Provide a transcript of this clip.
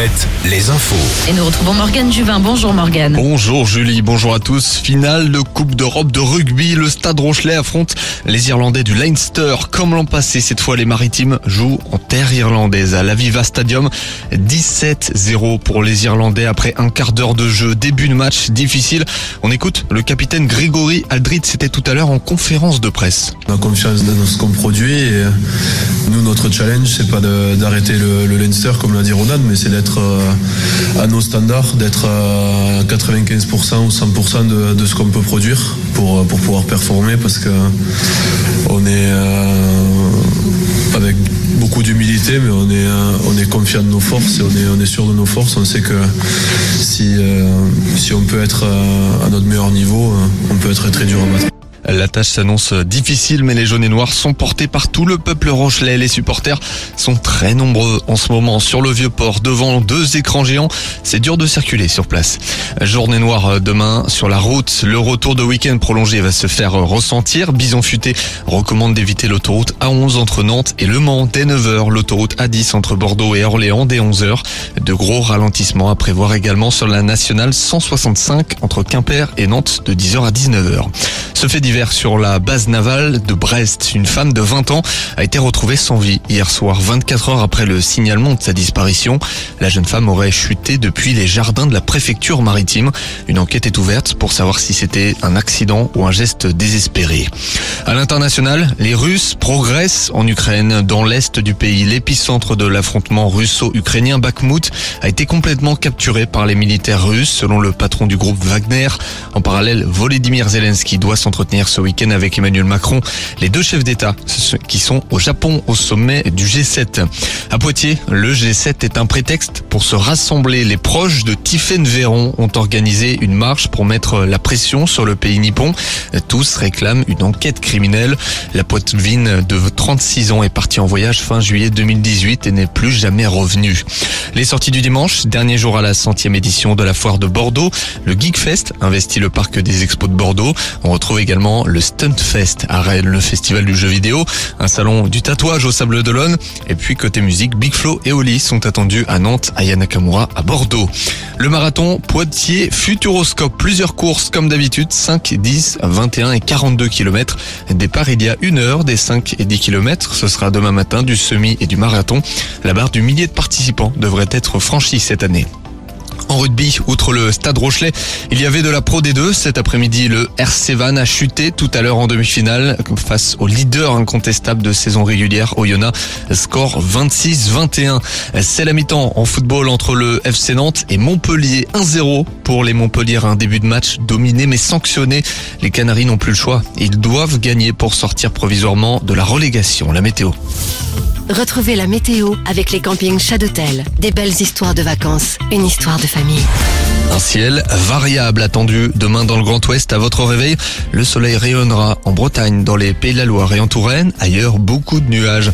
Alouette, les infos. Et nous retrouvons Morgane Juvin. Bonjour Morgane. Bonjour Julie, bonjour à tous. Finale de Coupe d'Europe de rugby, le Stade Rochelet affronte les Irlandais du Leinster. Comme l'an passé, cette fois les Maritimes jouent en terre irlandaise à l'Aviva Stadium. 17-0 pour les Irlandais après un quart d'heure de jeu. Début de match difficile. On écoute le capitaine Grégory Aldrit, c'était tout à l'heure en conférence de presse. On a confiance dans ce qu'on produit et nous notre challenge c'est pas d'arrêter le, le Leinster comme l'a dit Ronald mais c'est d'être euh, à nos standards, d'être à 95% ou 100% de, ce qu'on peut produire pour, pour pouvoir performer parce que on est euh, avec beaucoup d'humilité mais on est, euh, on est confiant de nos forces et on est, on est sûr de nos forces. On sait que si, euh, si on peut être euh, à notre meilleur niveau, euh, on peut être très dur à battre. La tâche s'annonce difficile, mais les jaunes et noirs sont portés par tout le peuple rochelais. Les supporters sont très nombreux en ce moment sur le vieux port, devant deux écrans géants. C'est dur de circuler sur place. Journée noire euh, demain sur la route. Le retour de week-end prolongé va se faire ressentir. Bison Futé recommande d'éviter l'autoroute A11 entre Nantes et Le Mans dès 9h. L'autoroute A10 entre Bordeaux et Orléans dès 11h. De gros ralentissements à prévoir également sur la nationale 165 entre Quimper et Nantes de 10h à 19h. Ce fait divers sur la base navale de Brest. Une femme de 20 ans a été retrouvée sans vie hier soir, 24 heures après le signalement de sa disparition. La jeune femme aurait chuté depuis les jardins de la préfecture maritime. Une enquête est ouverte pour savoir si c'était un accident ou un geste désespéré. À l'international, les Russes progressent en Ukraine, dans l'est du pays. L'épicentre de l'affrontement russo-ukrainien Bakhmut a été complètement capturé par les militaires russes, selon le patron du groupe Wagner. En parallèle, Volodymyr Zelensky doit s'entretenir ce week-end avec Emmanuel Macron. Les deux chefs d'État qui sont au Japon au sommet du G7. À Poitiers, le G7 est un prétexte pour se rassembler. Les proches de Tiffaine Véron ont organisé une marche pour mettre la pression sur le pays nippon. Tous réclament une enquête criminelle. La Poitevine de 36 ans est partie en voyage fin juillet 2018 et n'est plus jamais revenue. Les sorties du dimanche, dernier jour à la centième édition de la foire de Bordeaux. Le Geekfest investit le parc des expos de Bordeaux. On retrouve également le Stuntfest à Rennes, le festival du jeu vidéo, un salon du tatouage au Sable d'Olonne. Et puis côté musique, Big Flo et Oli sont attendus à Nantes, à Yanakamura, à Bordeaux. Le marathon Poitiers Futuroscope, plusieurs courses comme d'habitude, 5, 10, 21 et 42 km. Départ il y a une heure des 5 et 10 km. Ce sera demain matin du semi et du marathon. La barre du millier de participants devrait être franchie cette année. En rugby, outre le Stade Rochelet, il y avait de la Pro D2. Cet après-midi, le RC Van a chuté tout à l'heure en demi-finale face au leader incontestable de saison régulière, Oyonnax. Score 26-21. C'est la mi-temps en football entre le FC Nantes et Montpellier. 1-0 pour les Montpellier. Un début de match dominé mais sanctionné. Les Canaries n'ont plus le choix. Ils doivent gagner pour sortir provisoirement de la relégation. La météo. Retrouvez la météo avec les campings Chadotel. Des belles histoires de vacances, une histoire de famille. Un ciel variable attendu demain dans le Grand Ouest à votre réveil. Le soleil rayonnera en Bretagne, dans les Pays de la Loire et en Touraine. Ailleurs, beaucoup de nuages.